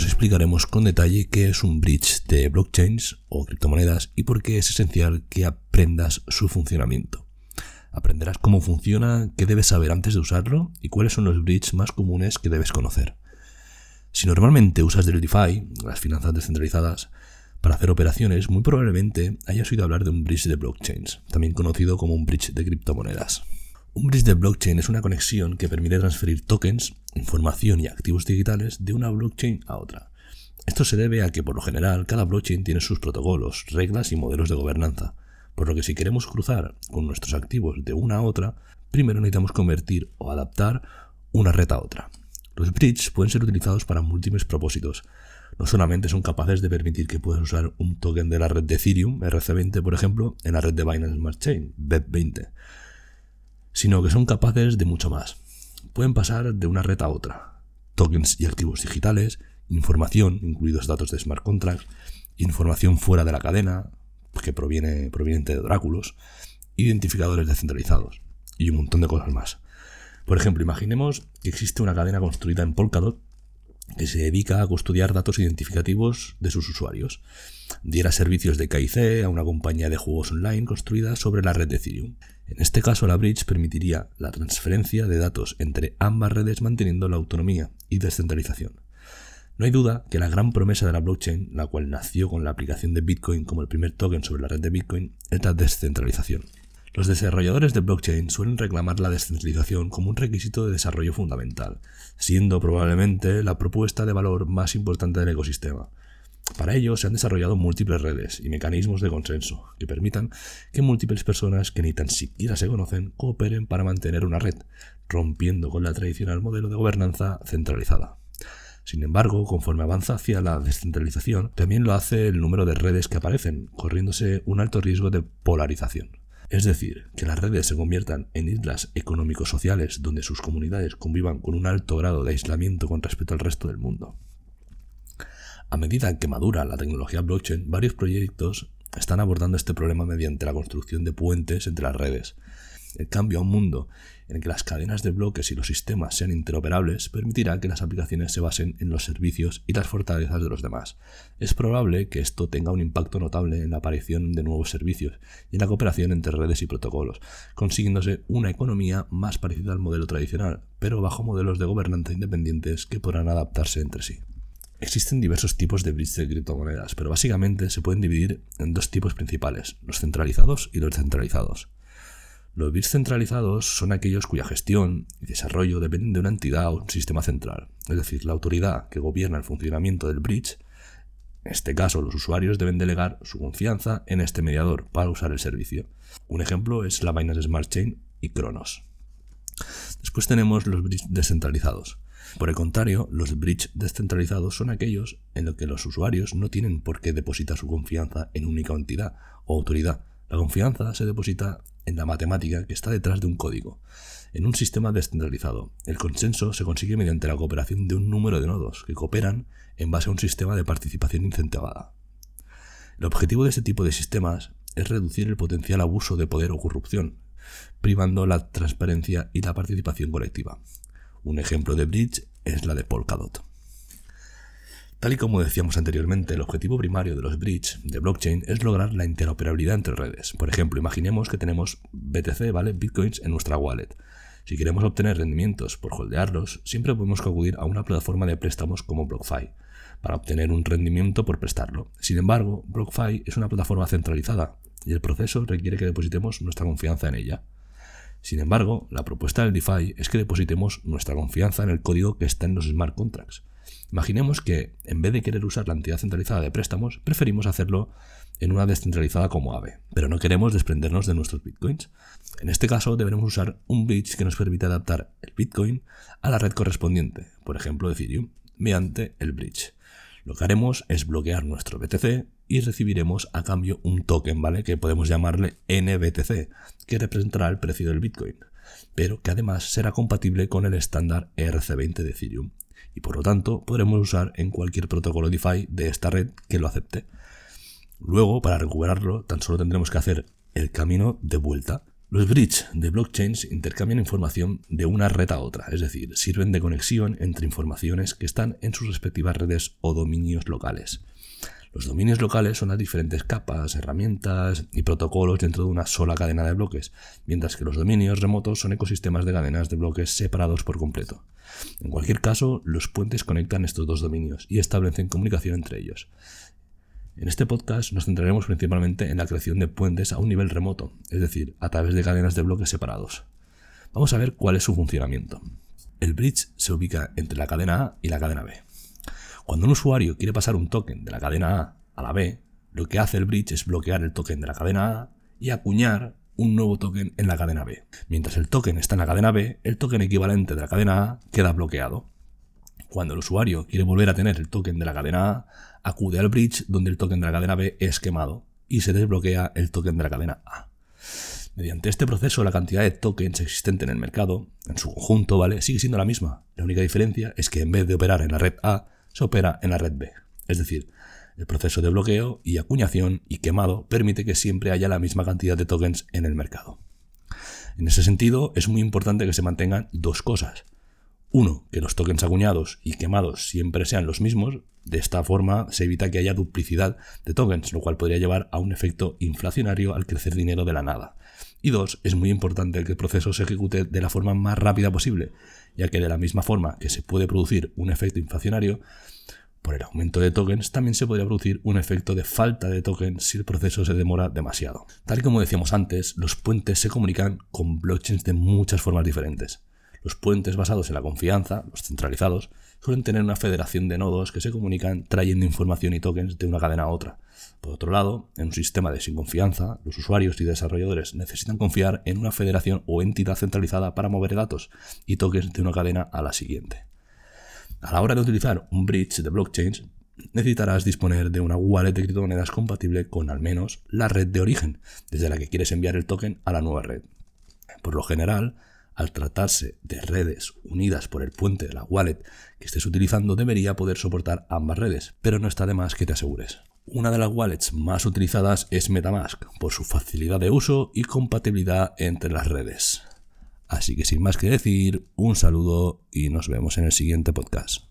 Os explicaremos con detalle qué es un bridge de blockchains o criptomonedas y por qué es esencial que aprendas su funcionamiento. Aprenderás cómo funciona, qué debes saber antes de usarlo y cuáles son los bridges más comunes que debes conocer. Si normalmente usas del DeFi, las finanzas descentralizadas, para hacer operaciones, muy probablemente hayas oído hablar de un bridge de blockchains, también conocido como un bridge de criptomonedas. Un bridge de blockchain es una conexión que permite transferir tokens, información y activos digitales de una blockchain a otra. Esto se debe a que por lo general cada blockchain tiene sus protocolos, reglas y modelos de gobernanza, por lo que si queremos cruzar con nuestros activos de una a otra, primero necesitamos convertir o adaptar una red a otra. Los bridges pueden ser utilizados para múltiples propósitos. No solamente son capaces de permitir que puedas usar un token de la red de Ethereum, RC20 por ejemplo, en la red de Binance Smart Chain, BEP20, sino que son capaces de mucho más. Pueden pasar de una red a otra. Tokens y activos digitales, información, incluidos datos de smart contracts, información fuera de la cadena, que proviene proveniente de oráculos, identificadores descentralizados y un montón de cosas más. Por ejemplo, imaginemos que existe una cadena construida en Polkadot que se dedica a custodiar datos identificativos de sus usuarios. Diera servicios de KIC a una compañía de juegos online construida sobre la red de Ethereum. En este caso, la bridge permitiría la transferencia de datos entre ambas redes manteniendo la autonomía y descentralización. No hay duda que la gran promesa de la blockchain, la cual nació con la aplicación de Bitcoin como el primer token sobre la red de Bitcoin, es la descentralización. Los desarrolladores de blockchain suelen reclamar la descentralización como un requisito de desarrollo fundamental, siendo probablemente la propuesta de valor más importante del ecosistema. Para ello se han desarrollado múltiples redes y mecanismos de consenso que permitan que múltiples personas que ni tan siquiera se conocen cooperen para mantener una red, rompiendo con la tradicional modelo de gobernanza centralizada. Sin embargo, conforme avanza hacia la descentralización, también lo hace el número de redes que aparecen, corriéndose un alto riesgo de polarización. Es decir, que las redes se conviertan en islas económico-sociales donde sus comunidades convivan con un alto grado de aislamiento con respecto al resto del mundo. A medida que madura la tecnología blockchain, varios proyectos están abordando este problema mediante la construcción de puentes entre las redes. El cambio a un mundo en el que las cadenas de bloques y los sistemas sean interoperables permitirá que las aplicaciones se basen en los servicios y las fortalezas de los demás. Es probable que esto tenga un impacto notable en la aparición de nuevos servicios y en la cooperación entre redes y protocolos, consiguiéndose una economía más parecida al modelo tradicional, pero bajo modelos de gobernanza independientes que podrán adaptarse entre sí. Existen diversos tipos de bridge de criptomonedas, pero básicamente se pueden dividir en dos tipos principales, los centralizados y los descentralizados. Los bits centralizados son aquellos cuya gestión y desarrollo dependen de una entidad o un sistema central, es decir, la autoridad que gobierna el funcionamiento del bridge. En este caso, los usuarios deben delegar su confianza en este mediador para usar el servicio. Un ejemplo es la Binance Smart Chain y Cronos. Después tenemos los bridges descentralizados. Por el contrario, los bridges descentralizados son aquellos en los que los usuarios no tienen por qué depositar su confianza en única entidad o autoridad. La confianza se deposita en la matemática que está detrás de un código. En un sistema descentralizado, el consenso se consigue mediante la cooperación de un número de nodos que cooperan en base a un sistema de participación incentivada. El objetivo de este tipo de sistemas es reducir el potencial abuso de poder o corrupción, privando la transparencia y la participación colectiva. Un ejemplo de bridge es la de Polkadot. Tal y como decíamos anteriormente, el objetivo primario de los bridge de blockchain es lograr la interoperabilidad entre redes. Por ejemplo, imaginemos que tenemos BTC, ¿vale? Bitcoins en nuestra wallet. Si queremos obtener rendimientos por holdearlos, siempre podemos acudir a una plataforma de préstamos como BlockFi para obtener un rendimiento por prestarlo. Sin embargo, BlockFi es una plataforma centralizada y el proceso requiere que depositemos nuestra confianza en ella. Sin embargo, la propuesta del DeFi es que depositemos nuestra confianza en el código que está en los smart contracts. Imaginemos que, en vez de querer usar la entidad centralizada de préstamos, preferimos hacerlo en una descentralizada como AVE, pero no queremos desprendernos de nuestros bitcoins. En este caso, deberemos usar un bridge que nos permita adaptar el bitcoin a la red correspondiente, por ejemplo Ethereum, mediante el bridge. Lo que haremos es bloquear nuestro BTC y recibiremos a cambio un token, ¿vale? Que podemos llamarle NBTC, que representará el precio del Bitcoin, pero que además será compatible con el estándar ERC20 de Ethereum y por lo tanto podremos usar en cualquier protocolo DeFi de esta red que lo acepte. Luego, para recuperarlo, tan solo tendremos que hacer el camino de vuelta. Los bridges de blockchains intercambian información de una red a otra, es decir, sirven de conexión entre informaciones que están en sus respectivas redes o dominios locales. Los dominios locales son las diferentes capas, herramientas y protocolos dentro de una sola cadena de bloques, mientras que los dominios remotos son ecosistemas de cadenas de bloques separados por completo. En cualquier caso, los puentes conectan estos dos dominios y establecen comunicación entre ellos. En este podcast nos centraremos principalmente en la creación de puentes a un nivel remoto, es decir, a través de cadenas de bloques separados. Vamos a ver cuál es su funcionamiento. El bridge se ubica entre la cadena A y la cadena B. Cuando un usuario quiere pasar un token de la cadena A a la B, lo que hace el bridge es bloquear el token de la cadena A y acuñar un nuevo token en la cadena B. Mientras el token está en la cadena B, el token equivalente de la cadena A queda bloqueado. Cuando el usuario quiere volver a tener el token de la cadena A, acude al bridge donde el token de la cadena B es quemado y se desbloquea el token de la cadena A. Mediante este proceso, la cantidad de tokens existente en el mercado, en su conjunto, ¿vale? sigue siendo la misma. La única diferencia es que en vez de operar en la red A, se opera en la red B. Es decir, el proceso de bloqueo y acuñación y quemado permite que siempre haya la misma cantidad de tokens en el mercado. En ese sentido, es muy importante que se mantengan dos cosas. Uno, que los tokens acuñados y quemados siempre sean los mismos. De esta forma se evita que haya duplicidad de tokens, lo cual podría llevar a un efecto inflacionario al crecer dinero de la nada. Y dos, es muy importante que el proceso se ejecute de la forma más rápida posible, ya que de la misma forma que se puede producir un efecto inflacionario, por el aumento de tokens también se podría producir un efecto de falta de tokens si el proceso se demora demasiado. Tal y como decíamos antes, los puentes se comunican con blockchains de muchas formas diferentes. Los puentes basados en la confianza, los centralizados, suelen tener una federación de nodos que se comunican trayendo información y tokens de una cadena a otra. Por otro lado, en un sistema de sin confianza, los usuarios y desarrolladores necesitan confiar en una federación o entidad centralizada para mover datos y tokens de una cadena a la siguiente. A la hora de utilizar un bridge de blockchains, necesitarás disponer de una wallet de criptomonedas compatible con al menos la red de origen, desde la que quieres enviar el token a la nueva red. Por lo general, al tratarse de redes unidas por el puente de la wallet que estés utilizando, debería poder soportar ambas redes, pero no está de más que te asegures. Una de las wallets más utilizadas es Metamask, por su facilidad de uso y compatibilidad entre las redes. Así que sin más que decir, un saludo y nos vemos en el siguiente podcast.